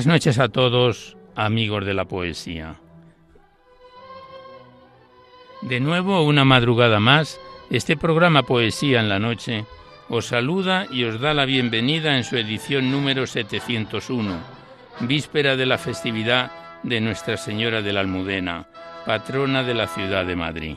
Buenas noches a todos, amigos de la poesía. De nuevo, una madrugada más, este programa Poesía en la Noche os saluda y os da la bienvenida en su edición número 701, víspera de la festividad de Nuestra Señora de la Almudena, patrona de la ciudad de Madrid.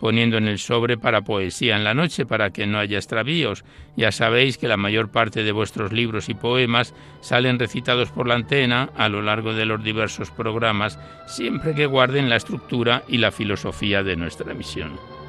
poniendo en el sobre para poesía en la noche para que no haya extravíos. Ya sabéis que la mayor parte de vuestros libros y poemas salen recitados por la antena a lo largo de los diversos programas, siempre que guarden la estructura y la filosofía de nuestra emisión.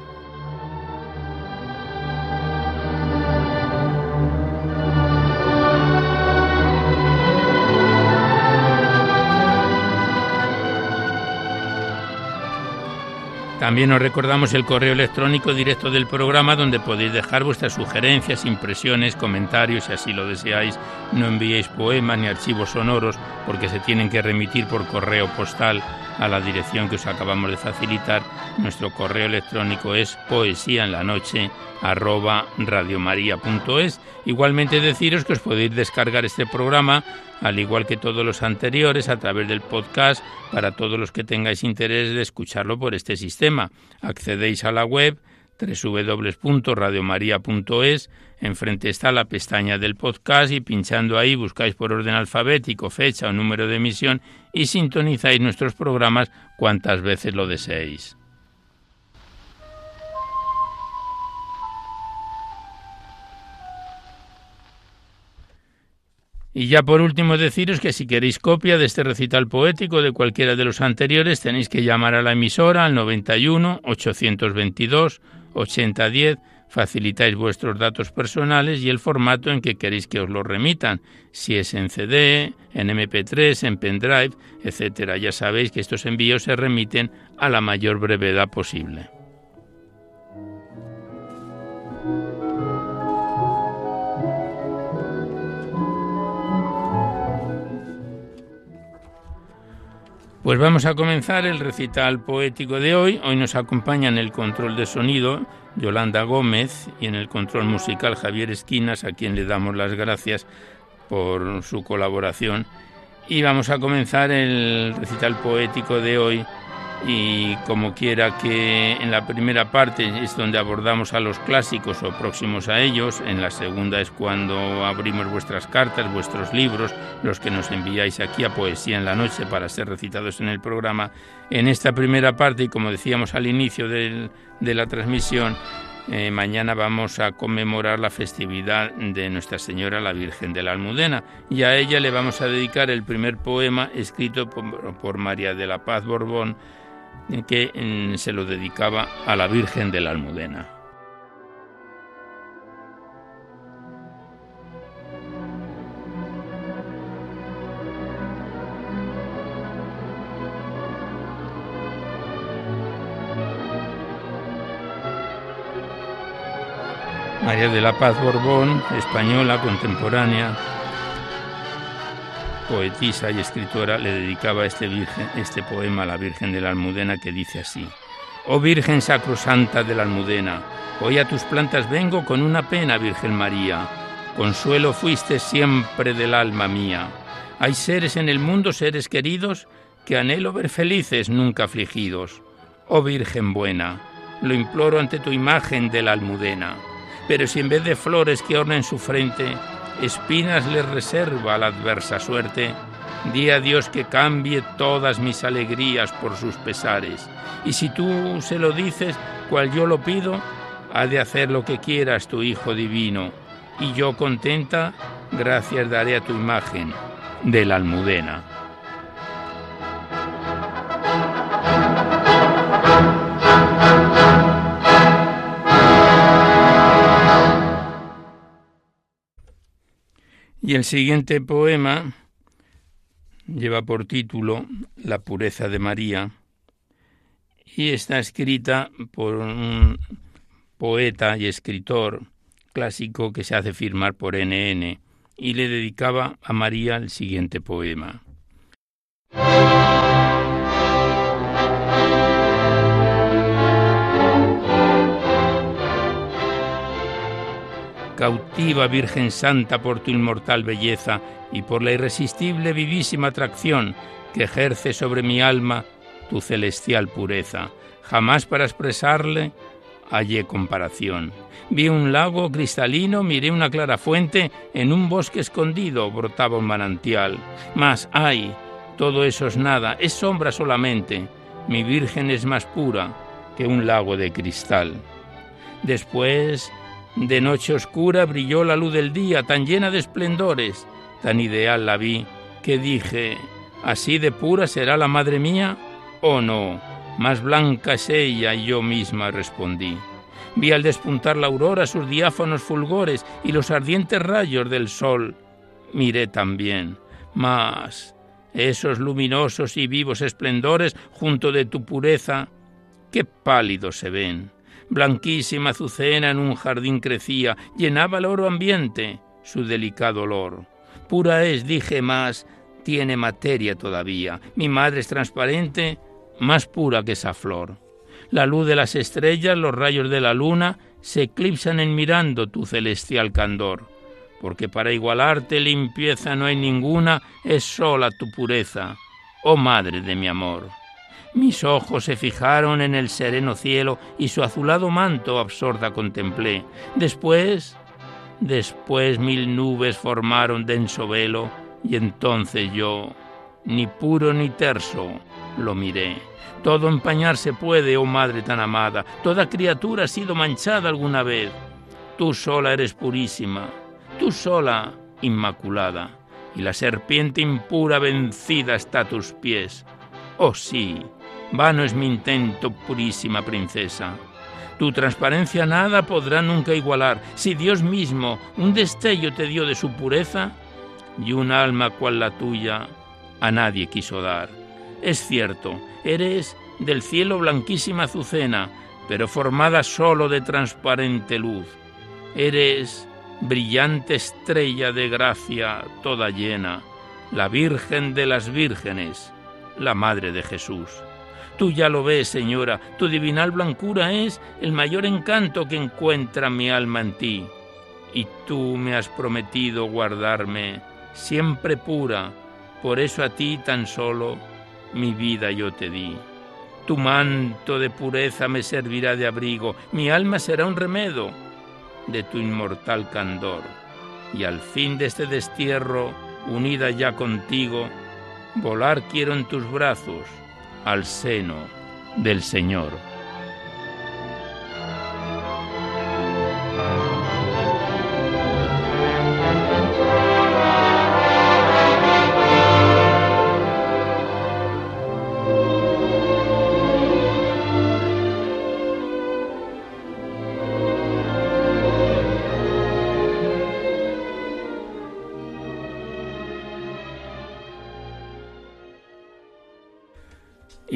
También os recordamos el correo electrónico directo del programa donde podéis dejar vuestras sugerencias, impresiones, comentarios, si así lo deseáis. No enviéis poemas ni archivos sonoros porque se tienen que remitir por correo postal a la dirección que os acabamos de facilitar. Nuestro correo electrónico es poesía en la noche arroba radiomaria.es. Igualmente deciros que os podéis descargar este programa, al igual que todos los anteriores, a través del podcast para todos los que tengáis interés de escucharlo por este sistema. Accedéis a la web www.radiomaria.es, enfrente está la pestaña del podcast y pinchando ahí buscáis por orden alfabético fecha o número de emisión y sintonizáis nuestros programas cuantas veces lo deseéis. Y ya por último deciros que si queréis copia de este recital poético de cualquiera de los anteriores tenéis que llamar a la emisora al 91 822 8010 facilitáis vuestros datos personales y el formato en que queréis que os lo remitan, si es en CD, en MP3, en pendrive, etcétera. Ya sabéis que estos envíos se remiten a la mayor brevedad posible. Pues vamos a comenzar el recital poético de hoy. Hoy nos acompaña en el control de sonido Yolanda Gómez y en el control musical Javier Esquinas, a quien le damos las gracias por su colaboración. Y vamos a comenzar el recital poético de hoy y como quiera que en la primera parte es donde abordamos a los clásicos o próximos a ellos, en la segunda es cuando abrimos vuestras cartas, vuestros libros, los que nos enviáis aquí a Poesía en la Noche para ser recitados en el programa. En esta primera parte, y como decíamos al inicio de la transmisión, eh, mañana vamos a conmemorar la festividad de Nuestra Señora la Virgen de la Almudena y a ella le vamos a dedicar el primer poema escrito por María de la Paz Borbón que se lo dedicaba a la Virgen de la Almudena. María de la Paz Borbón, española contemporánea, poetisa y escritora, le dedicaba este, este poema a la Virgen de la Almudena que dice así. Oh Virgen Sacrosanta de la Almudena, hoy a tus plantas vengo con una pena, Virgen María. Consuelo fuiste siempre del alma mía. Hay seres en el mundo, seres queridos, que anhelo ver felices, nunca afligidos. Oh Virgen buena, lo imploro ante tu imagen de la Almudena. Pero si en vez de flores que ornen su frente, espinas le reserva la adversa suerte, di a Dios que cambie todas mis alegrías por sus pesares. Y si tú se lo dices, cual yo lo pido, ha de hacer lo que quieras tu Hijo Divino. Y yo contenta, gracias daré a tu imagen de la almudena. Y el siguiente poema lleva por título La pureza de María y está escrita por un poeta y escritor clásico que se hace firmar por NN y le dedicaba a María el siguiente poema. Cautiva Virgen Santa por tu inmortal belleza y por la irresistible vivísima atracción que ejerce sobre mi alma tu celestial pureza. Jamás para expresarle hallé comparación. Vi un lago cristalino, miré una clara fuente, en un bosque escondido brotaba un manantial. Mas, ay, todo eso es nada, es sombra solamente. Mi Virgen es más pura que un lago de cristal. Después de noche oscura brilló la luz del día, tan llena de esplendores, tan ideal la vi, que dije, ¿así de pura será la madre mía? ¿O no? Más blanca es ella, y yo misma respondí. Vi al despuntar la aurora sus diáfanos fulgores y los ardientes rayos del sol. Miré también, mas esos luminosos y vivos esplendores junto de tu pureza, qué pálidos se ven Blanquísima azucena en un jardín crecía, llenaba el oro ambiente su delicado olor. Pura es, dije más, tiene materia todavía. Mi madre es transparente, más pura que esa flor. La luz de las estrellas, los rayos de la luna, se eclipsan en mirando tu celestial candor. Porque para igualarte limpieza no hay ninguna, es sola tu pureza, oh madre de mi amor. Mis ojos se fijaron en el sereno cielo y su azulado manto absorta contemplé. Después, después mil nubes formaron denso velo y entonces yo, ni puro ni terso, lo miré. Todo empañarse puede, oh madre tan amada, toda criatura ha sido manchada alguna vez. Tú sola eres purísima, tú sola inmaculada, y la serpiente impura vencida está a tus pies. Oh sí, Vano es mi intento, purísima princesa. Tu transparencia nada podrá nunca igualar. Si Dios mismo un destello te dio de su pureza, y un alma cual la tuya a nadie quiso dar. Es cierto, eres del cielo blanquísima azucena, pero formada solo de transparente luz. Eres brillante estrella de gracia toda llena, la Virgen de las Vírgenes, la Madre de Jesús. Tú ya lo ves, señora, tu divinal blancura es el mayor encanto que encuentra mi alma en ti. Y tú me has prometido guardarme siempre pura, por eso a ti tan solo mi vida yo te di. Tu manto de pureza me servirá de abrigo, mi alma será un remedo de tu inmortal candor. Y al fin de este destierro, unida ya contigo, volar quiero en tus brazos al seno del Señor.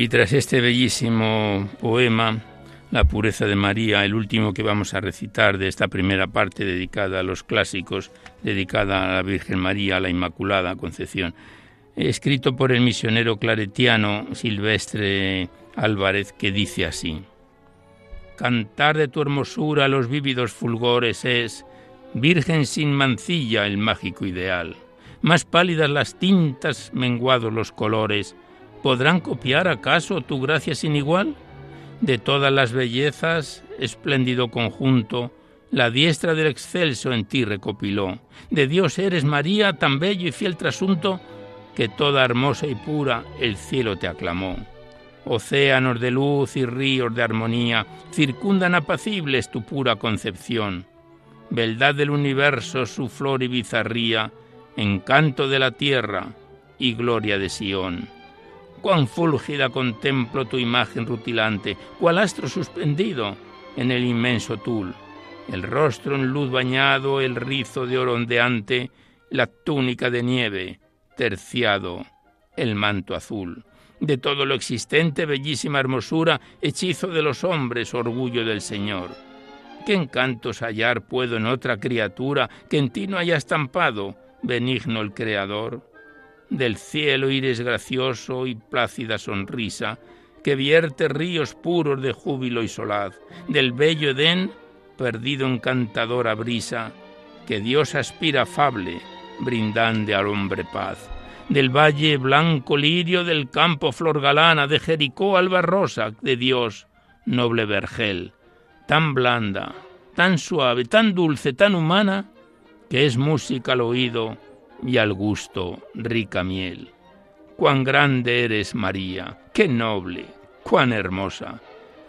Y tras este bellísimo poema, La pureza de María, el último que vamos a recitar de esta primera parte dedicada a los clásicos, dedicada a la Virgen María, a la Inmaculada Concepción, escrito por el misionero claretiano Silvestre Álvarez, que dice así, Cantar de tu hermosura los vívidos fulgores es, Virgen sin mancilla, el mágico ideal. Más pálidas las tintas, menguados los colores, ¿Podrán copiar acaso tu gracia sin igual? De todas las bellezas, espléndido conjunto, la diestra del excelso en ti recopiló. De Dios eres María, tan bello y fiel trasunto, que toda hermosa y pura el cielo te aclamó. Océanos de luz y ríos de armonía circundan apacibles tu pura concepción. Beldad del universo, su flor y bizarría, encanto de la tierra y gloria de Sión cuán fúlgida contemplo tu imagen rutilante, cual astro suspendido en el inmenso tul, el rostro en luz bañado, el rizo de oro ondeante, la túnica de nieve, terciado, el manto azul. De todo lo existente, bellísima hermosura, hechizo de los hombres, orgullo del Señor. ¿Qué encantos hallar puedo en otra criatura que en ti no haya estampado, benigno el Creador? Del cielo iris gracioso y plácida sonrisa, que vierte ríos puros de júbilo y solaz, del bello Edén, perdido encantadora brisa, que Dios aspira afable, brindande al hombre paz, del valle blanco lirio, del campo flor galana, de Jericó alba rosa, de Dios, noble vergel, tan blanda, tan suave, tan dulce, tan humana, que es música al oído, y al gusto rica miel. Cuán grande eres, María, qué noble, cuán hermosa.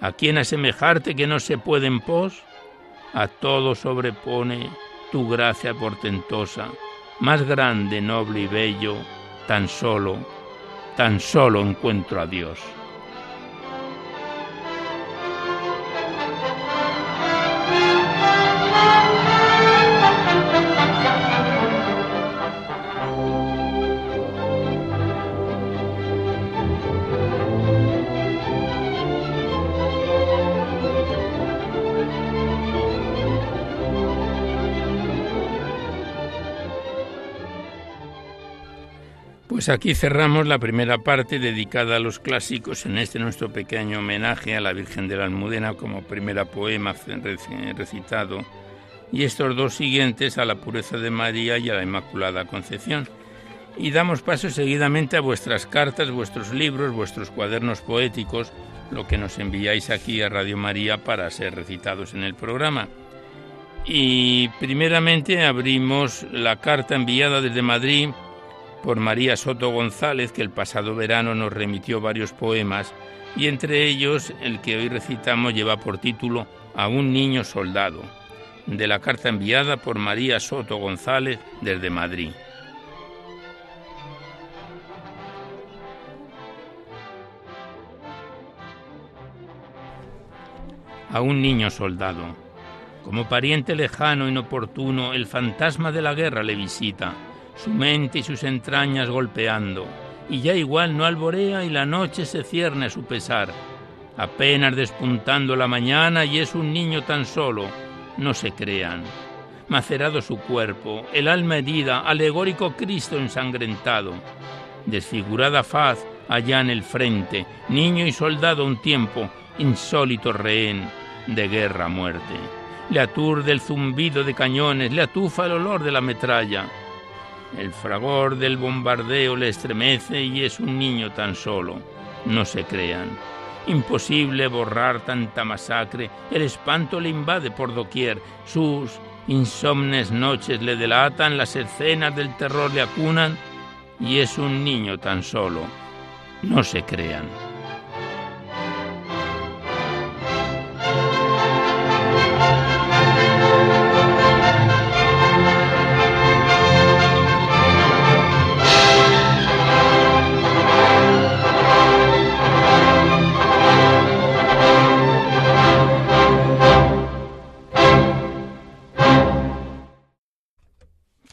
¿A quién asemejarte que no se puede en pos? A todo sobrepone tu gracia portentosa, más grande, noble y bello, tan solo, tan solo encuentro a Dios. Pues aquí cerramos la primera parte dedicada a los clásicos en este nuestro pequeño homenaje a la Virgen de la Almudena como primera poema recitado y estos dos siguientes a la pureza de María y a la Inmaculada Concepción. Y damos paso seguidamente a vuestras cartas, vuestros libros, vuestros cuadernos poéticos, lo que nos enviáis aquí a Radio María para ser recitados en el programa. Y primeramente abrimos la carta enviada desde Madrid por María Soto González, que el pasado verano nos remitió varios poemas, y entre ellos el que hoy recitamos lleva por título A un niño soldado, de la carta enviada por María Soto González desde Madrid. A un niño soldado. Como pariente lejano, inoportuno, el fantasma de la guerra le visita su mente y sus entrañas golpeando, y ya igual no alborea y la noche se cierne a su pesar, apenas despuntando la mañana y es un niño tan solo, no se crean. Macerado su cuerpo, el alma herida, alegórico Cristo ensangrentado, desfigurada faz allá en el frente, niño y soldado un tiempo, insólito rehén de guerra muerte. Le aturde el zumbido de cañones, le atufa el olor de la metralla, el fragor del bombardeo le estremece y es un niño tan solo. No se crean. Imposible borrar tanta masacre, el espanto le invade por doquier, sus insomnes noches le delatan, las escenas del terror le acunan, y es un niño tan solo. No se crean.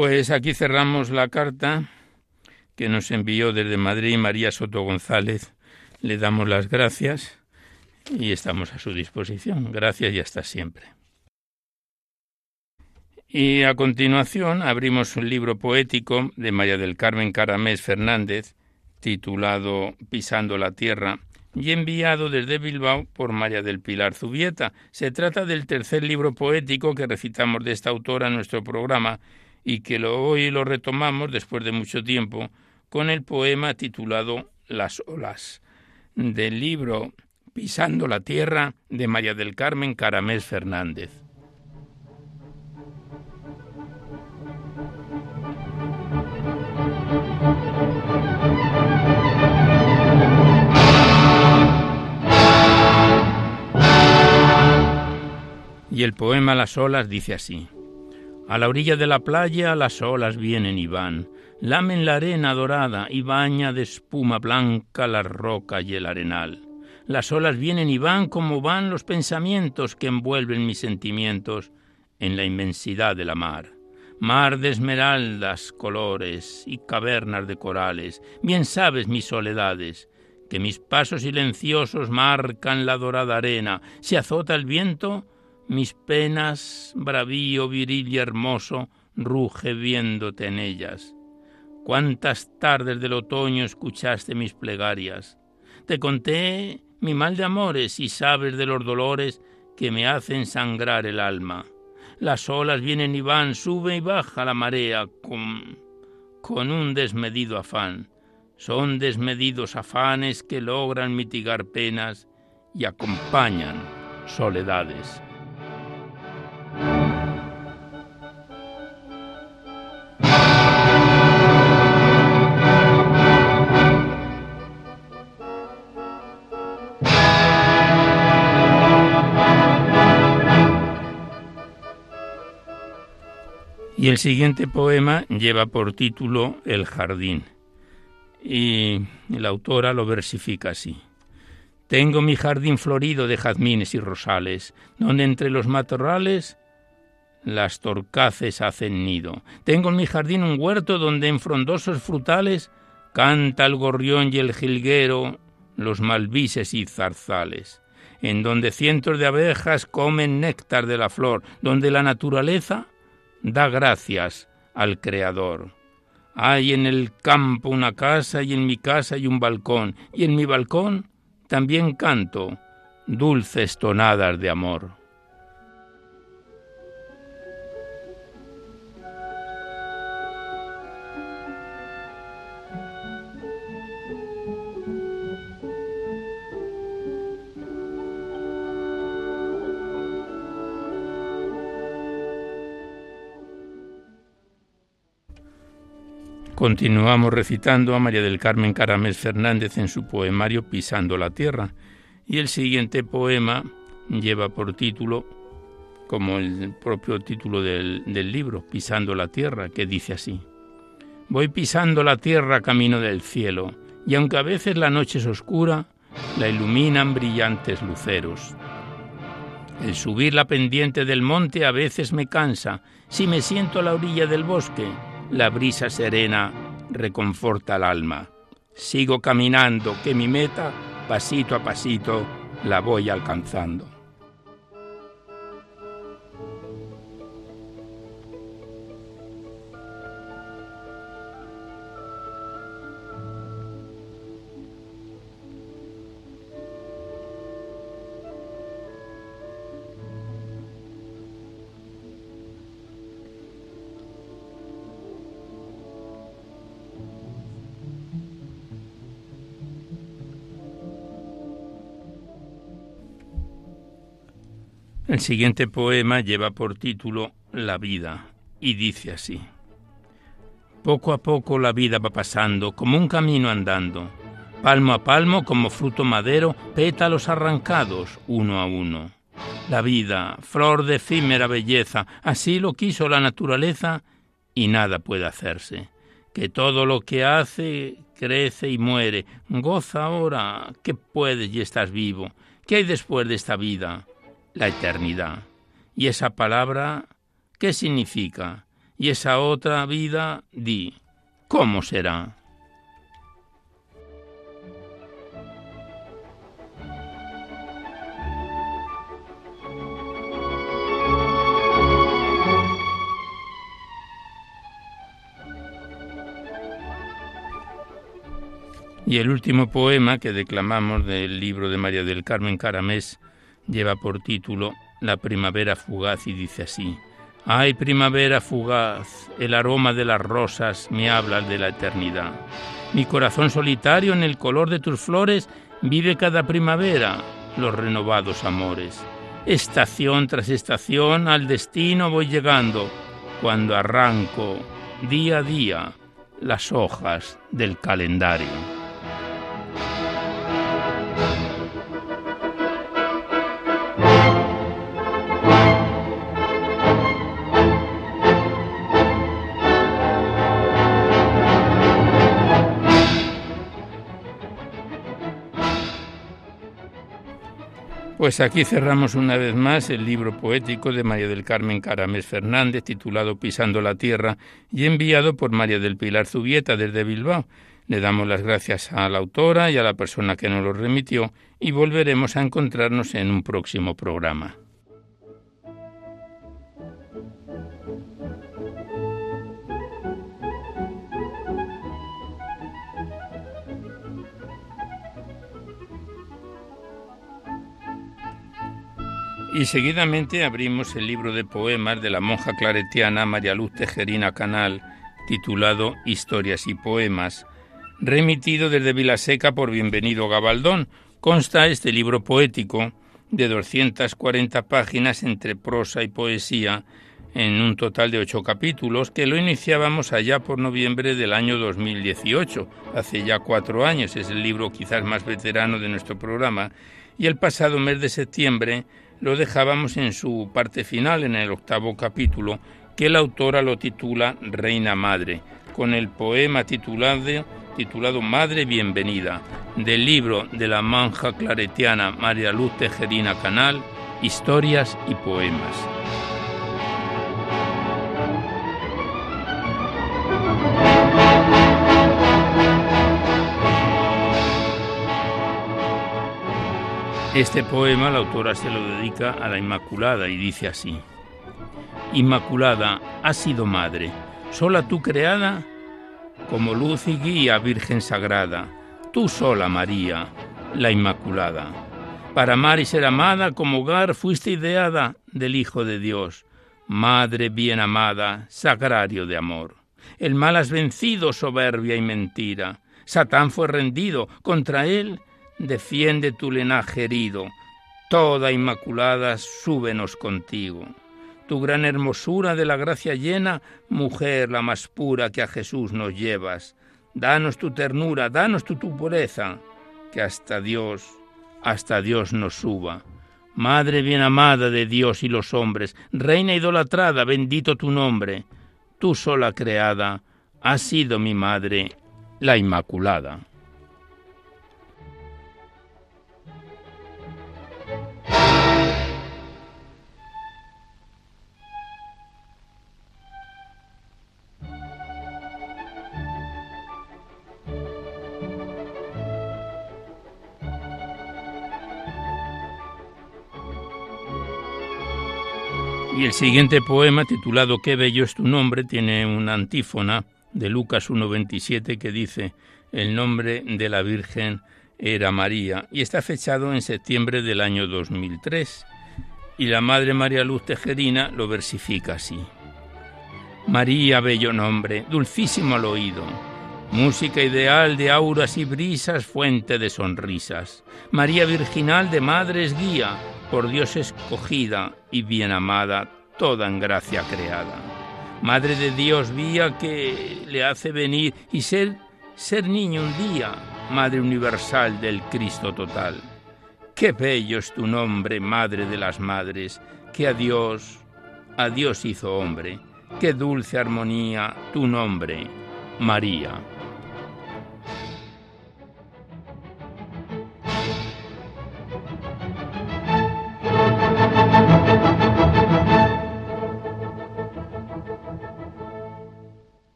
Pues aquí cerramos la carta que nos envió desde Madrid María Soto González. Le damos las gracias y estamos a su disposición. Gracias y hasta siempre. Y a continuación abrimos un libro poético de María del Carmen Caramés Fernández, titulado Pisando la Tierra, y enviado desde Bilbao por María del Pilar Zubieta. Se trata del tercer libro poético que recitamos de esta autora en nuestro programa y que lo, hoy lo retomamos después de mucho tiempo con el poema titulado Las olas del libro Pisando la Tierra de María del Carmen Caramés Fernández. Y el poema Las olas dice así. A la orilla de la playa las olas vienen y van, lamen la arena dorada y baña de espuma blanca la roca y el arenal. Las olas vienen y van como van los pensamientos que envuelven mis sentimientos en la inmensidad de la mar. Mar de esmeraldas, colores y cavernas de corales, bien sabes mis soledades, que mis pasos silenciosos marcan la dorada arena, se azota el viento mis penas, bravío viril y hermoso, ruge viéndote en ellas. Cuántas tardes del otoño escuchaste mis plegarias. Te conté mi mal de amores y sabes de los dolores que me hacen sangrar el alma. Las olas vienen y van, sube y baja la marea con, con un desmedido afán. Son desmedidos afanes que logran mitigar penas y acompañan soledades. Y el siguiente poema lleva por título El jardín. Y la autora lo versifica así. Tengo mi jardín florido de jazmines y rosales, donde entre los matorrales las torcaces hacen nido. Tengo en mi jardín un huerto donde en frondosos frutales canta el gorrión y el jilguero, los malvises y zarzales, en donde cientos de abejas comen néctar de la flor, donde la naturaleza da gracias al Creador. Hay en el campo una casa y en mi casa hay un balcón, y en mi balcón también canto dulces tonadas de amor. Continuamos recitando a María del Carmen Caramés Fernández en su poemario Pisando la Tierra. Y el siguiente poema lleva por título, como el propio título del, del libro, Pisando la Tierra, que dice así. Voy pisando la tierra camino del cielo, y aunque a veces la noche es oscura, la iluminan brillantes luceros. El subir la pendiente del monte a veces me cansa, si me siento a la orilla del bosque, la brisa serena reconforta el alma. Sigo caminando, que mi meta, pasito a pasito, la voy alcanzando. El siguiente poema lleva por título La vida y dice así. Poco a poco la vida va pasando como un camino andando, palmo a palmo como fruto madero, pétalos arrancados uno a uno. La vida, flor de efímera belleza, así lo quiso la naturaleza y nada puede hacerse. Que todo lo que hace crece y muere. Goza ahora que puedes y estás vivo. ¿Qué hay después de esta vida? La eternidad. ¿Y esa palabra qué significa? Y esa otra vida, di, ¿cómo será? Y el último poema que declamamos del libro de María del Carmen Caramés lleva por título La primavera fugaz y dice así. Ay, primavera fugaz, el aroma de las rosas me habla de la eternidad. Mi corazón solitario en el color de tus flores vive cada primavera los renovados amores. Estación tras estación al destino voy llegando cuando arranco día a día las hojas del calendario. Pues aquí cerramos una vez más el libro poético de María del Carmen Caramés Fernández, titulado Pisando la Tierra, y enviado por María del Pilar Zubieta desde Bilbao. Le damos las gracias a la autora y a la persona que nos lo remitió y volveremos a encontrarnos en un próximo programa. Y seguidamente abrimos el libro de poemas de la monja claretiana María Luz Tejerina Canal, titulado Historias y Poemas, remitido desde Vilaseca por Bienvenido Gabaldón. Consta este libro poético de 240 páginas entre prosa y poesía, en un total de ocho capítulos, que lo iniciábamos allá por noviembre del año 2018, hace ya cuatro años, es el libro quizás más veterano de nuestro programa, y el pasado mes de septiembre lo dejábamos en su parte final, en el octavo capítulo, que la autora lo titula Reina Madre, con el poema titulado, Madre Bienvenida, del libro de la manja claretiana María Luz Tejerina Canal, Historias y Poemas. Este poema la autora se lo dedica a la Inmaculada y dice así. Inmaculada, has sido madre, sola tú creada, como luz y guía, Virgen Sagrada, tú sola María, la Inmaculada. Para amar y ser amada como hogar fuiste ideada del Hijo de Dios, Madre bien amada, sagrario de amor. El mal has vencido, soberbia y mentira. Satán fue rendido, contra él defiende tu linaje herido, toda inmaculada, súbenos contigo. Tu gran hermosura de la gracia llena, mujer la más pura que a Jesús nos llevas. Danos tu ternura, danos tu, tu pureza, que hasta Dios, hasta Dios nos suba. Madre bien amada de Dios y los hombres, Reina idolatrada, bendito tu nombre. Tú sola creada, has sido mi madre, la Inmaculada. Y el siguiente poema, titulado Qué bello es tu nombre, tiene una antífona de Lucas 1.27 que dice, el nombre de la Virgen era María, y está fechado en septiembre del año 2003. Y la Madre María Luz Tejerina lo versifica así. María, bello nombre, dulcísimo al oído, música ideal de auras y brisas, fuente de sonrisas. María virginal de madres guía, por Dios escogida y bien amada, toda en gracia creada. Madre de Dios vía que le hace venir y ser, ser niño un día, Madre universal del Cristo total. Qué bello es tu nombre, Madre de las Madres, que a Dios, a Dios hizo hombre. Qué dulce armonía tu nombre, María.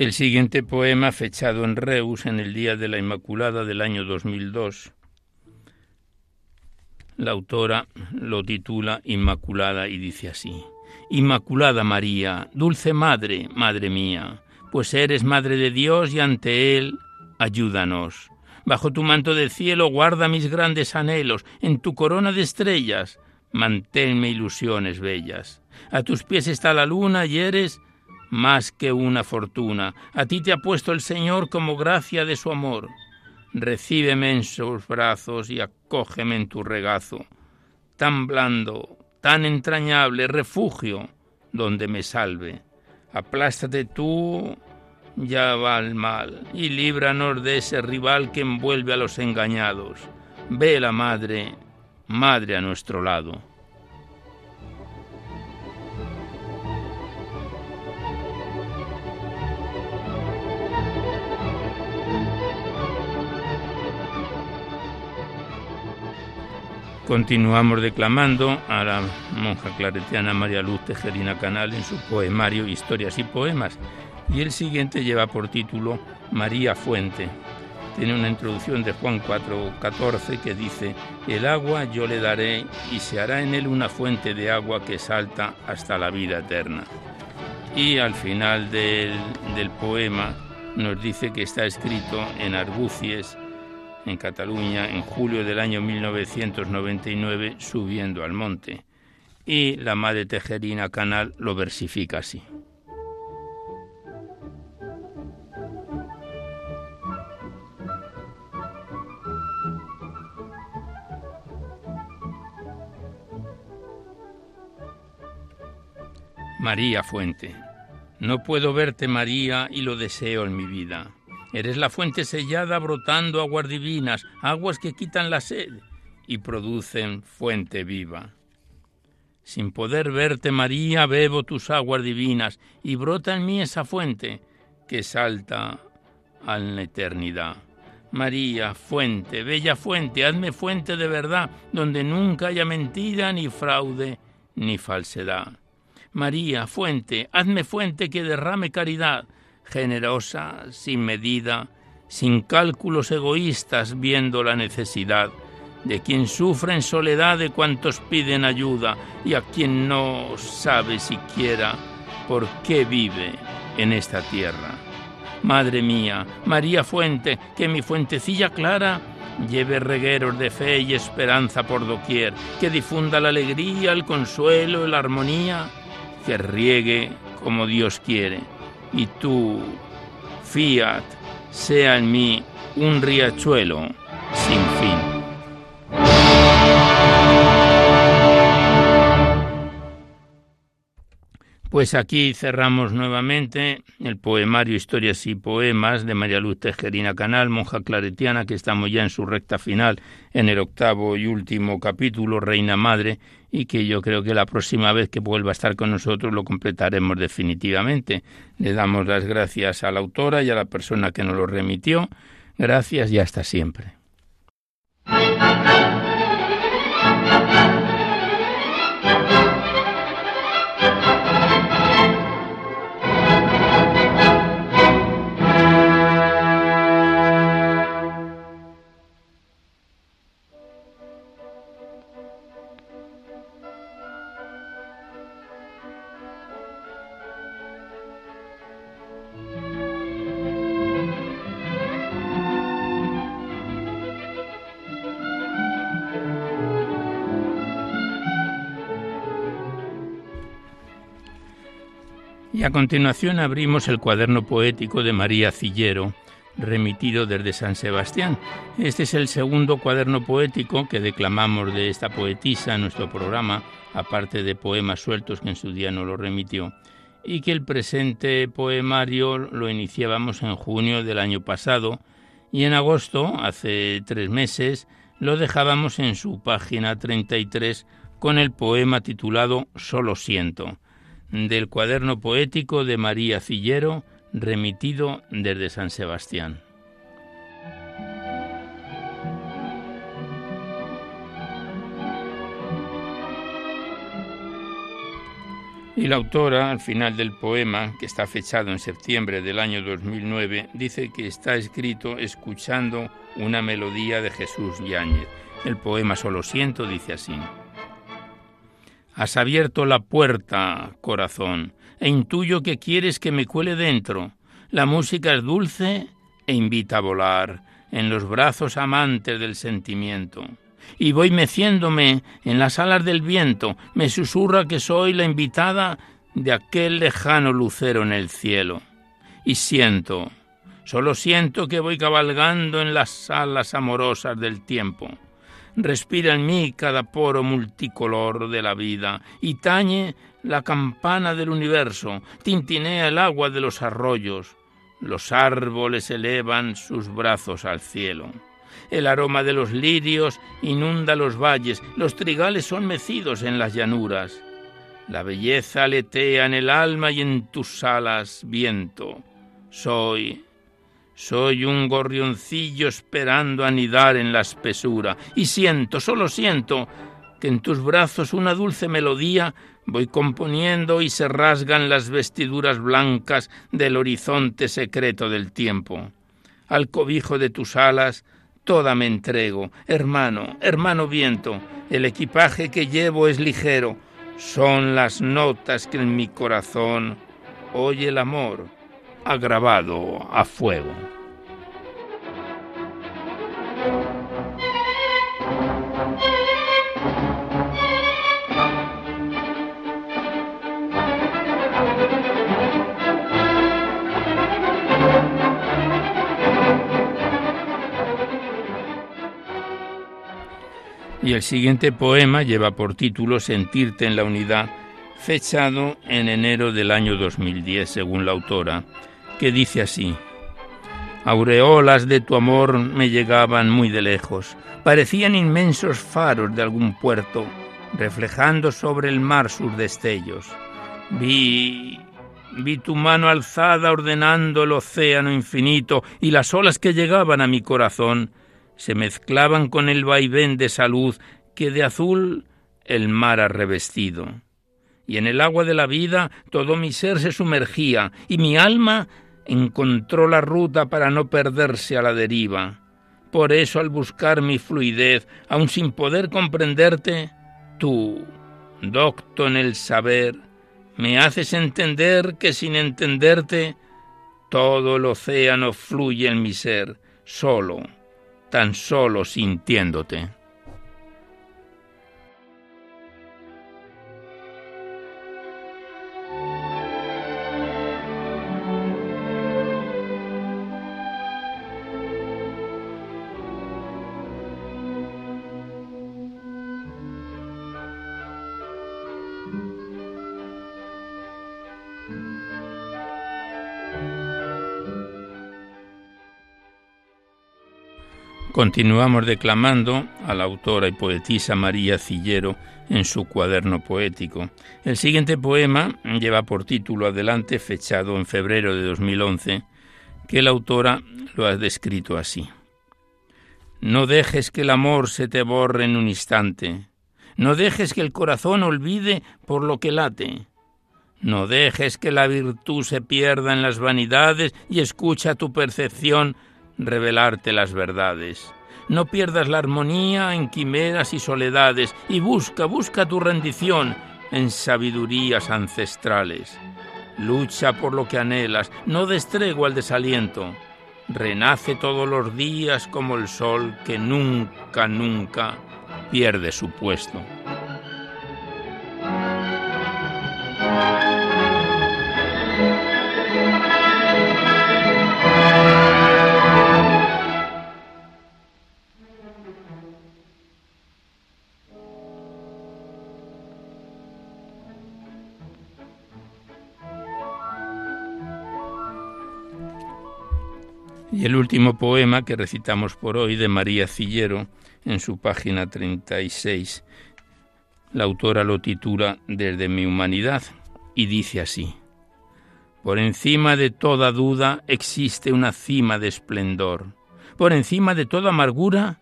El siguiente poema, fechado en Reus en el Día de la Inmaculada del año 2002, la autora lo titula Inmaculada y dice así. Inmaculada María, dulce Madre, Madre mía, pues eres Madre de Dios y ante Él ayúdanos. Bajo tu manto de cielo guarda mis grandes anhelos, en tu corona de estrellas manténme ilusiones bellas. A tus pies está la luna y eres más que una fortuna. A ti te ha puesto el Señor como gracia de su amor. Recíbeme en sus brazos y acógeme en tu regazo, tan blando, tan entrañable refugio donde me salve. Aplástate tú, ya va el mal, y líbranos de ese rival que envuelve a los engañados. Ve la madre, madre a nuestro lado. Continuamos declamando a la monja claretiana María Luz Tejerina Canal en su poemario Historias y Poemas. Y el siguiente lleva por título María Fuente. Tiene una introducción de Juan 4:14 que dice, El agua yo le daré y se hará en él una fuente de agua que salta hasta la vida eterna. Y al final del, del poema nos dice que está escrito en argucies en Cataluña en julio del año 1999 subiendo al monte. Y la madre Tejerina Canal lo versifica así. María Fuente. No puedo verte, María, y lo deseo en mi vida. Eres la fuente sellada brotando aguas divinas, aguas que quitan la sed y producen fuente viva. Sin poder verte, María, bebo tus aguas divinas y brota en mí esa fuente que salta a la eternidad. María, fuente, bella fuente, hazme fuente de verdad, donde nunca haya mentira, ni fraude, ni falsedad. María, fuente, hazme fuente que derrame caridad, generosa, sin medida, sin cálculos egoístas, viendo la necesidad de quien sufre en soledad de cuantos piden ayuda y a quien no sabe siquiera por qué vive en esta tierra. Madre mía, María Fuente, que mi fuentecilla clara lleve regueros de fe y esperanza por doquier, que difunda la alegría, el consuelo, la armonía, que riegue como Dios quiere y tú, fiat, sea en mí un riachuelo sin fin. Pues aquí cerramos nuevamente el poemario Historias y Poemas de María Luz Tejerina Canal, monja claretiana, que estamos ya en su recta final, en el octavo y último capítulo, Reina Madre, y que yo creo que la próxima vez que vuelva a estar con nosotros lo completaremos definitivamente. Le damos las gracias a la autora y a la persona que nos lo remitió. Gracias y hasta siempre. A continuación abrimos el cuaderno poético de María Cillero, remitido desde San Sebastián. Este es el segundo cuaderno poético que declamamos de esta poetisa en nuestro programa, aparte de poemas sueltos que en su día no lo remitió, y que el presente poemario lo iniciábamos en junio del año pasado, y en agosto, hace tres meses, lo dejábamos en su página 33 con el poema titulado Solo siento, del cuaderno poético de María Cillero, remitido desde San Sebastián. Y la autora, al final del poema, que está fechado en septiembre del año 2009, dice que está escrito escuchando una melodía de Jesús Yáñez. El poema Solo siento dice así. Has abierto la puerta, corazón, e intuyo que quieres que me cuele dentro. La música es dulce e invita a volar en los brazos amantes del sentimiento. Y voy meciéndome en las alas del viento, me susurra que soy la invitada de aquel lejano lucero en el cielo. Y siento, solo siento que voy cabalgando en las alas amorosas del tiempo respira en mí cada poro multicolor de la vida y tañe la campana del universo, tintinea el agua de los arroyos, los árboles elevan sus brazos al cielo. El aroma de los lirios inunda los valles, los trigales son mecidos en las llanuras. La belleza aletea en el alma y en tus alas, viento. Soy soy un gorrioncillo esperando anidar en la espesura, y siento, solo siento, que en tus brazos una dulce melodía voy componiendo y se rasgan las vestiduras blancas del horizonte secreto del tiempo. Al cobijo de tus alas toda me entrego, hermano, hermano viento, el equipaje que llevo es ligero, son las notas que en mi corazón oye el amor agravado a fuego. Y el siguiente poema lleva por título Sentirte en la unidad, fechado en enero del año 2010, según la autora, que dice así. Aureolas de tu amor me llegaban muy de lejos, parecían inmensos faros de algún puerto, reflejando sobre el mar sus destellos. Vi vi tu mano alzada ordenando el océano infinito y las olas que llegaban a mi corazón se mezclaban con el vaivén de salud que de azul el mar ha revestido. Y en el agua de la vida todo mi ser se sumergía y mi alma encontró la ruta para no perderse a la deriva. Por eso al buscar mi fluidez, aun sin poder comprenderte, tú, docto en el saber, me haces entender que sin entenderte todo el océano fluye en mi ser, solo tan solo sintiéndote. Continuamos declamando a la autora y poetisa María Cillero en su cuaderno poético. El siguiente poema lleva por título Adelante, fechado en febrero de 2011, que la autora lo ha descrito así. No dejes que el amor se te borre en un instante. No dejes que el corazón olvide por lo que late. No dejes que la virtud se pierda en las vanidades y escucha tu percepción revelarte las verdades. No pierdas la armonía en quimeras y soledades y busca, busca tu rendición en sabidurías ancestrales. Lucha por lo que anhelas, no destrego al desaliento. Renace todos los días como el sol que nunca, nunca pierde su puesto. Y el último poema que recitamos por hoy de María Cillero en su página 36. La autora lo titula Desde mi humanidad y dice así. Por encima de toda duda existe una cima de esplendor. Por encima de toda amargura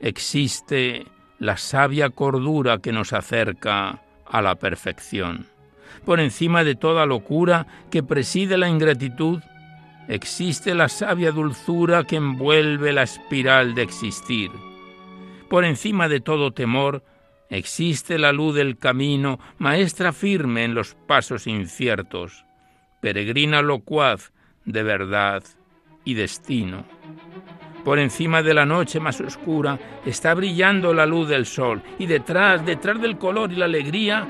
existe la sabia cordura que nos acerca a la perfección. Por encima de toda locura que preside la ingratitud, existe la sabia dulzura que envuelve la espiral de existir. Por encima de todo temor, existe la luz del camino, maestra firme en los pasos inciertos, peregrina locuaz de verdad y destino. Por encima de la noche más oscura está brillando la luz del sol y detrás, detrás del color y la alegría,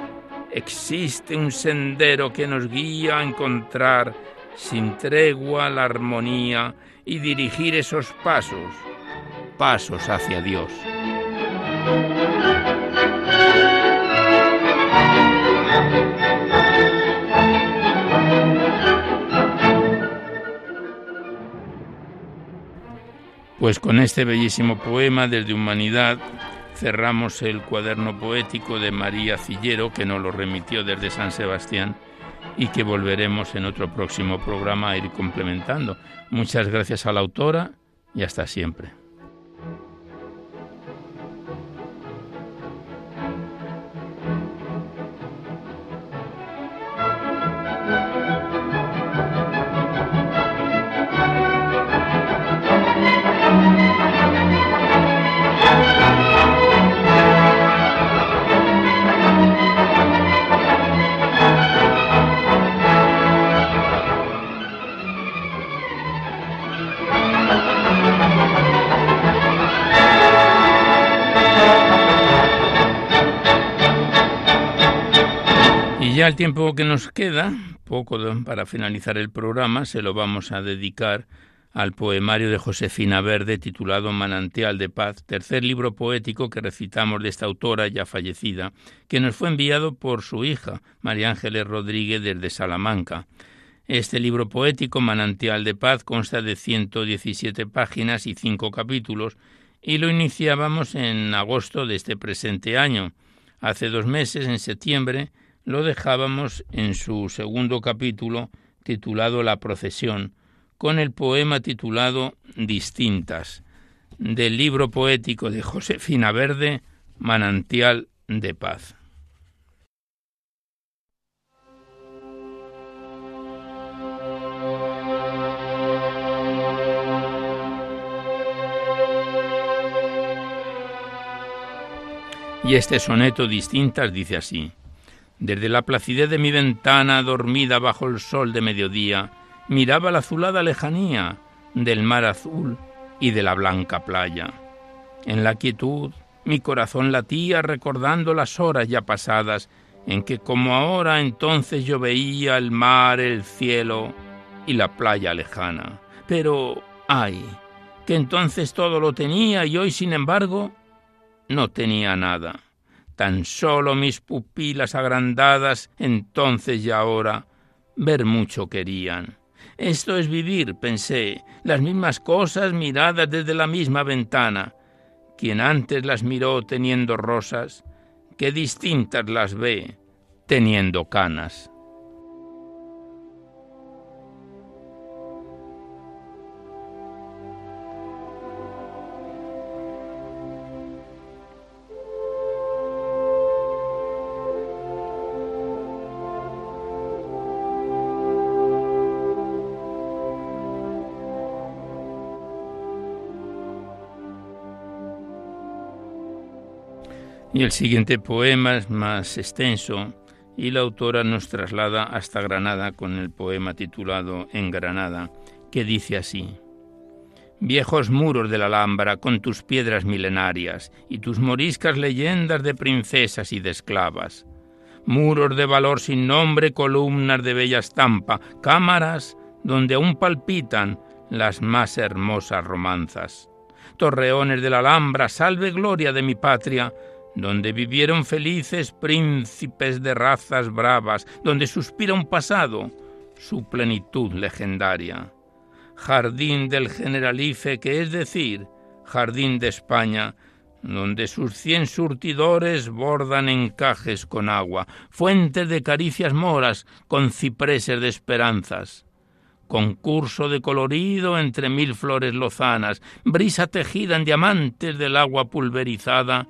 existe un sendero que nos guía a encontrar sin tregua la armonía y dirigir esos pasos, pasos hacia Dios. Pues con este bellísimo poema desde Humanidad cerramos el cuaderno poético de María Cillero, que nos lo remitió desde San Sebastián y que volveremos en otro próximo programa a ir complementando. Muchas gracias a la autora y hasta siempre. Ya el tiempo que nos queda, poco para finalizar el programa, se lo vamos a dedicar al poemario de Josefina Verde titulado Manantial de Paz, tercer libro poético que recitamos de esta autora ya fallecida, que nos fue enviado por su hija, María Ángeles Rodríguez, desde Salamanca. Este libro poético, Manantial de Paz, consta de 117 páginas y cinco capítulos, y lo iniciábamos en agosto de este presente año. Hace dos meses, en septiembre, lo dejábamos en su segundo capítulo titulado La procesión, con el poema titulado Distintas, del libro poético de Josefina Verde, Manantial de Paz. Y este soneto Distintas dice así. Desde la placidez de mi ventana, dormida bajo el sol de mediodía, miraba la azulada lejanía del mar azul y de la blanca playa. En la quietud, mi corazón latía recordando las horas ya pasadas en que como ahora entonces yo veía el mar, el cielo y la playa lejana. Pero, ay, que entonces todo lo tenía y hoy, sin embargo, no tenía nada. Tan solo mis pupilas agrandadas entonces y ahora ver mucho querían. Esto es vivir, pensé, las mismas cosas miradas desde la misma ventana. Quien antes las miró teniendo rosas, qué distintas las ve teniendo canas. Y el siguiente poema es más extenso y la autora nos traslada hasta Granada con el poema titulado En Granada, que dice así. Viejos muros de la Alhambra con tus piedras milenarias y tus moriscas leyendas de princesas y de esclavas. Muros de valor sin nombre, columnas de bella estampa, cámaras donde aún palpitan las más hermosas romanzas. Torreones de la Alhambra, salve gloria de mi patria, donde vivieron felices príncipes de razas bravas, donde suspira un pasado, su plenitud legendaria. jardín del Generalife, que es decir, jardín de España, donde sus cien surtidores bordan encajes con agua, fuentes de caricias moras con cipreses de esperanzas, concurso de colorido entre mil flores lozanas, brisa tejida en diamantes del agua pulverizada,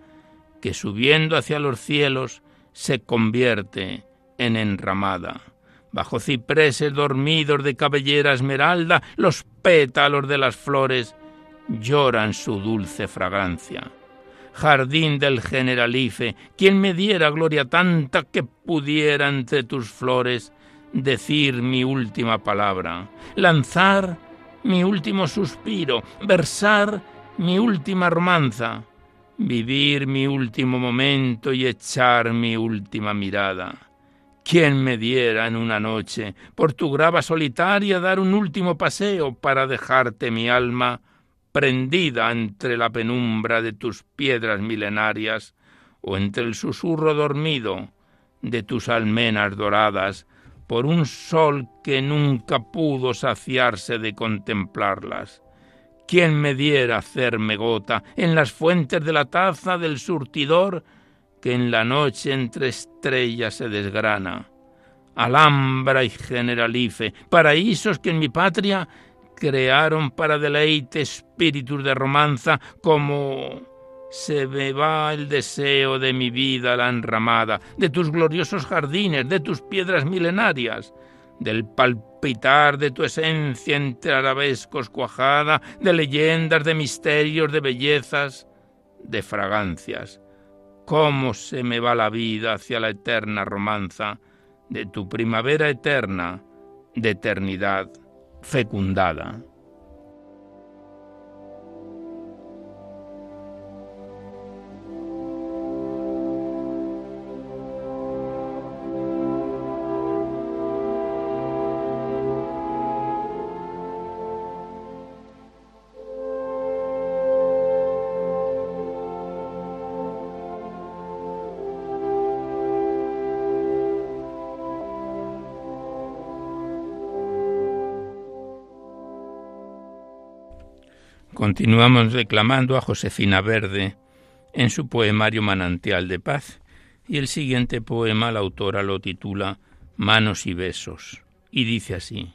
que subiendo hacia los cielos se convierte en enramada. Bajo cipreses dormidos de cabellera esmeralda, los pétalos de las flores lloran su dulce fragancia. Jardín del Generalife, quien me diera gloria tanta que pudiera entre tus flores decir mi última palabra, lanzar mi último suspiro, versar mi última romanza, vivir mi último momento y echar mi última mirada. ¿Quién me diera en una noche por tu grava solitaria dar un último paseo para dejarte mi alma prendida entre la penumbra de tus piedras milenarias o entre el susurro dormido de tus almenas doradas por un sol que nunca pudo saciarse de contemplarlas. ¿Quién me diera hacerme gota en las fuentes de la taza del surtidor que en la noche entre estrellas se desgrana? Alhambra y Generalife, paraísos que en mi patria crearon para deleite espíritus de romanza como se me va el deseo de mi vida la enramada, de tus gloriosos jardines, de tus piedras milenarias, del palpitar de tu esencia entre arabescos cuajada, de leyendas, de misterios, de bellezas, de fragancias. Cómo se me va la vida hacia la eterna romanza de tu primavera eterna, de eternidad fecundada. Continuamos reclamando a Josefina Verde en su poemario Manantial de Paz, y el siguiente poema la autora lo titula Manos y besos, y dice así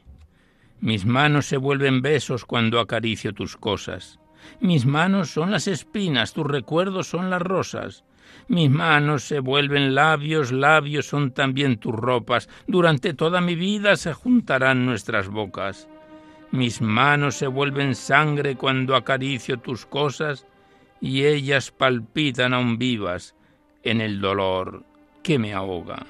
Mis manos se vuelven besos cuando acaricio tus cosas. Mis manos son las espinas, tus recuerdos son las rosas. Mis manos se vuelven labios, labios son también tus ropas. Durante toda mi vida se juntarán nuestras bocas. Mis manos se vuelven sangre cuando acaricio tus cosas y ellas palpitan aún vivas en el dolor que me ahoga.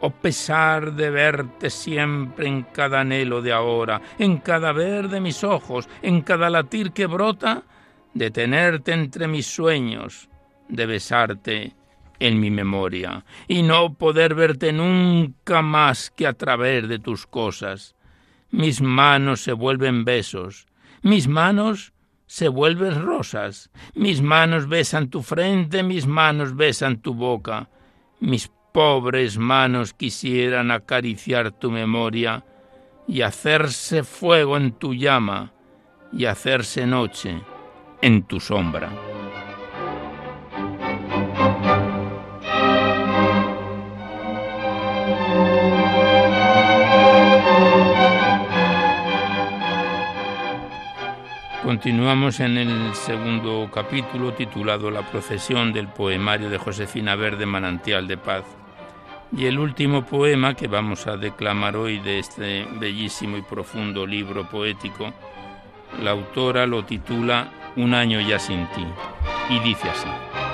Oh pesar de verte siempre en cada anhelo de ahora, en cada ver de mis ojos, en cada latir que brota, de tenerte entre mis sueños, de besarte en mi memoria, y no poder verte nunca más que a través de tus cosas mis manos se vuelven besos, mis manos se vuelven rosas, mis manos besan tu frente, mis manos besan tu boca, mis pobres manos quisieran acariciar tu memoria y hacerse fuego en tu llama y hacerse noche en tu sombra. Continuamos en el segundo capítulo titulado La procesión del poemario de Josefina Verde Manantial de Paz. Y el último poema que vamos a declamar hoy de este bellísimo y profundo libro poético, la autora lo titula Un año ya sin ti y dice así.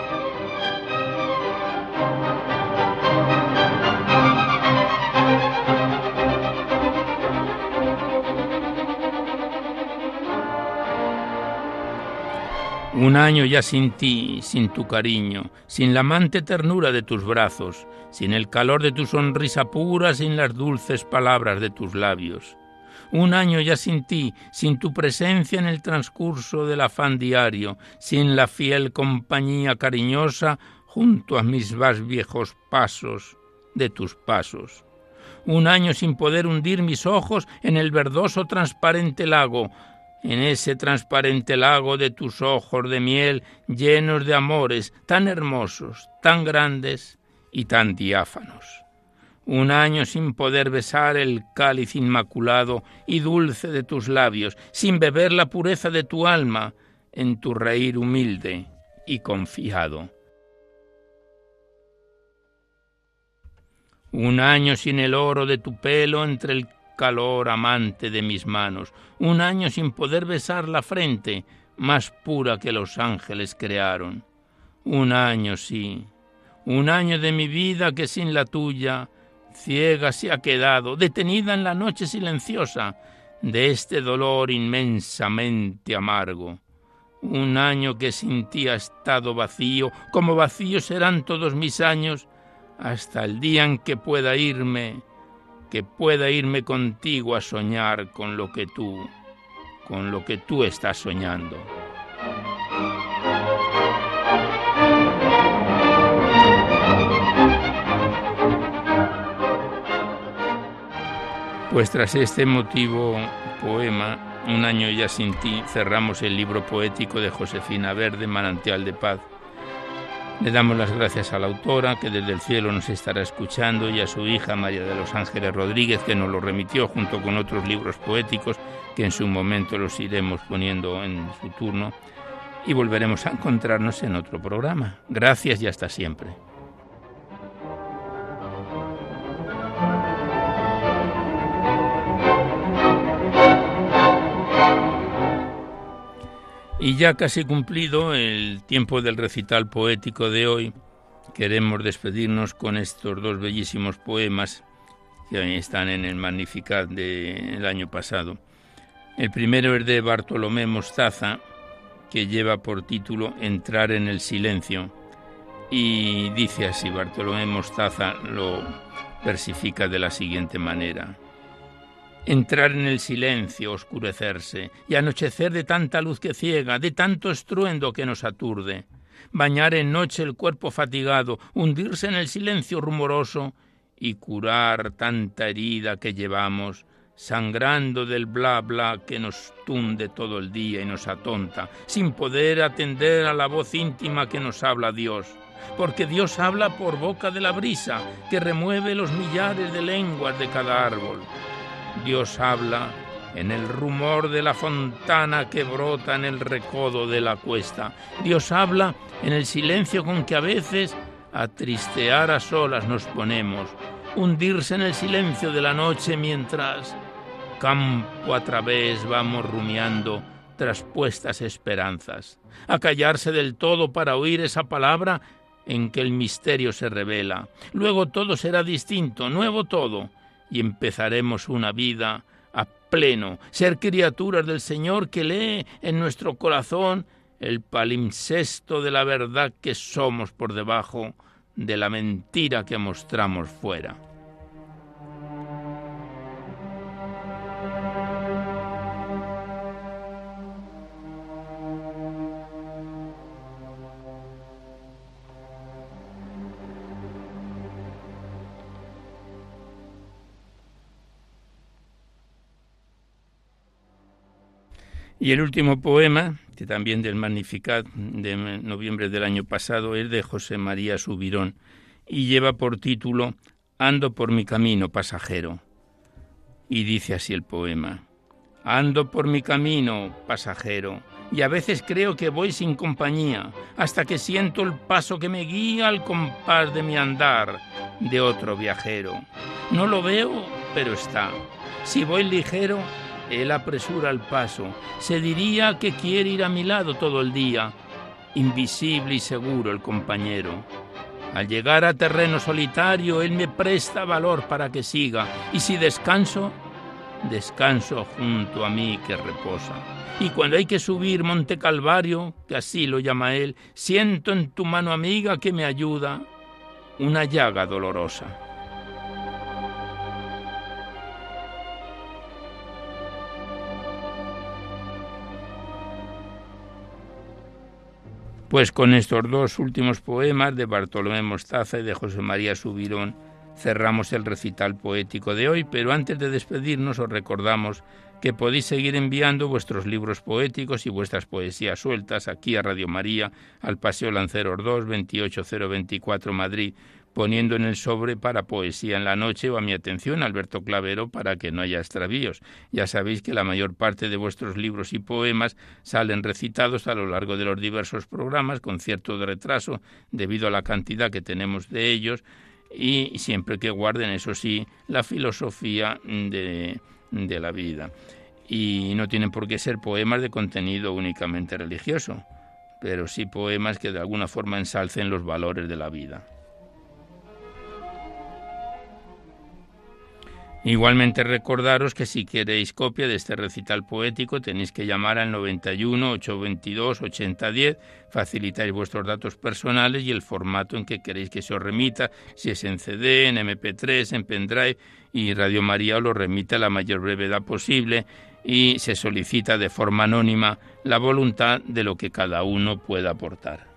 Un año ya sin ti, sin tu cariño, sin la amante ternura de tus brazos, sin el calor de tu sonrisa pura, sin las dulces palabras de tus labios. Un año ya sin ti, sin tu presencia en el transcurso del afán diario, sin la fiel compañía cariñosa junto a mis más viejos pasos de tus pasos un año sin poder hundir mis ojos en el verdoso transparente lago, en ese transparente lago de tus ojos de miel llenos de amores tan hermosos, tan grandes y tan diáfanos. Un año sin poder besar el cáliz inmaculado y dulce de tus labios, sin beber la pureza de tu alma en tu reír humilde y confiado. Un año sin el oro de tu pelo entre el calor amante de mis manos, un año sin poder besar la frente más pura que los ángeles crearon. Un año, sí, un año de mi vida que sin la tuya ciega se ha quedado, detenida en la noche silenciosa de este dolor inmensamente amargo. Un año que sin ti ha estado vacío, como vacíos serán todos mis años, hasta el día en que pueda irme que pueda irme contigo a soñar con lo que tú, con lo que tú estás soñando. Pues tras este emotivo poema, Un año ya sin ti, cerramos el libro poético de Josefina Verde, Manantial de Paz, le damos las gracias a la autora que desde el cielo nos estará escuchando y a su hija María de los Ángeles Rodríguez que nos lo remitió junto con otros libros poéticos que en su momento los iremos poniendo en su turno y volveremos a encontrarnos en otro programa. Gracias y hasta siempre. Y ya casi cumplido el tiempo del recital poético de hoy, queremos despedirnos con estos dos bellísimos poemas que están en el Magnificat del año pasado. El primero es de Bartolomé Mostaza, que lleva por título Entrar en el silencio. Y dice así, Bartolomé Mostaza lo versifica de la siguiente manera entrar en el silencio, oscurecerse, y anochecer de tanta luz que ciega, de tanto estruendo que nos aturde, bañar en noche el cuerpo fatigado, hundirse en el silencio rumoroso y curar tanta herida que llevamos, sangrando del bla bla que nos tunde todo el día y nos atonta, sin poder atender a la voz íntima que nos habla Dios. Porque Dios habla por boca de la brisa, que remueve los millares de lenguas de cada árbol Dios habla en el rumor de la fontana que brota en el recodo de la cuesta. Dios habla en el silencio con que a veces a tristear a solas nos ponemos, hundirse en el silencio de la noche mientras campo a través vamos rumiando traspuestas esperanzas, a callarse del todo para oír esa palabra en que el misterio se revela. Luego todo será distinto, nuevo todo, y empezaremos una vida a pleno, ser criaturas del Señor que lee en nuestro corazón el palimpsesto de la verdad que somos por debajo de la mentira que mostramos fuera. Y el último poema, que también del Magnificat de noviembre del año pasado, es de José María Subirón y lleva por título Ando por mi camino pasajero. Y dice así el poema. Ando por mi camino pasajero y a veces creo que voy sin compañía, hasta que siento el paso que me guía al compás de mi andar de otro viajero. No lo veo, pero está. Si voy ligero, él apresura el paso. Se diría que quiere ir a mi lado todo el día. Invisible y seguro el compañero. Al llegar a terreno solitario, Él me presta valor para que siga. Y si descanso, descanso junto a mí que reposa. Y cuando hay que subir Monte Calvario, que así lo llama Él, siento en tu mano amiga que me ayuda una llaga dolorosa. Pues con estos dos últimos poemas de Bartolomé Mostaza y de José María Subirón cerramos el recital poético de hoy, pero antes de despedirnos os recordamos que podéis seguir enviando vuestros libros poéticos y vuestras poesías sueltas aquí a Radio María, al Paseo Lanceros 2, 28024 Madrid, poniendo en el sobre para poesía en la noche o a mi atención Alberto Clavero para que no haya extravíos. Ya sabéis que la mayor parte de vuestros libros y poemas salen recitados a lo largo de los diversos programas con cierto retraso debido a la cantidad que tenemos de ellos y siempre que guarden, eso sí, la filosofía de, de la vida. Y no tienen por qué ser poemas de contenido únicamente religioso, pero sí poemas que de alguna forma ensalcen los valores de la vida. Igualmente recordaros que si queréis copia de este recital poético tenéis que llamar al 91 822 8010, facilitáis vuestros datos personales y el formato en que queréis que se os remita, si es en CD, en MP3, en pendrive y Radio María os lo remite a la mayor brevedad posible y se solicita de forma anónima la voluntad de lo que cada uno pueda aportar.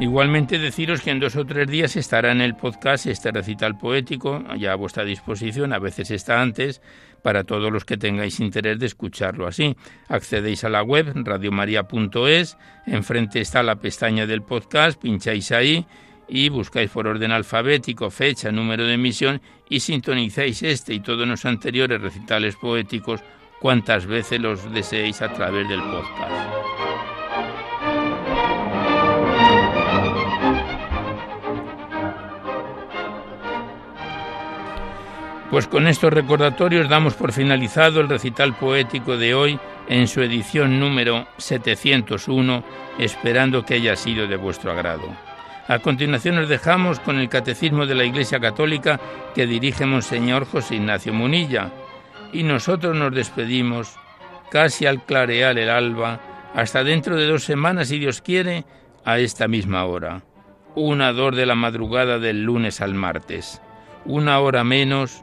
Igualmente deciros que en dos o tres días estará en el podcast este recital poético, ya a vuestra disposición, a veces está antes, para todos los que tengáis interés de escucharlo así. Accedéis a la web radiomaria.es, enfrente está la pestaña del podcast, pincháis ahí y buscáis por orden alfabético, fecha, número de emisión y sintonizáis este y todos los anteriores recitales poéticos cuantas veces los deseéis a través del podcast. Pues con estos recordatorios damos por finalizado el recital poético de hoy en su edición número 701, esperando que haya sido de vuestro agrado. A continuación nos dejamos con el Catecismo de la Iglesia Católica que dirige Monseñor José Ignacio Munilla, y nosotros nos despedimos casi al clarear el alba, hasta dentro de dos semanas, si Dios quiere, a esta misma hora. Una dor de la madrugada del lunes al martes. Una hora menos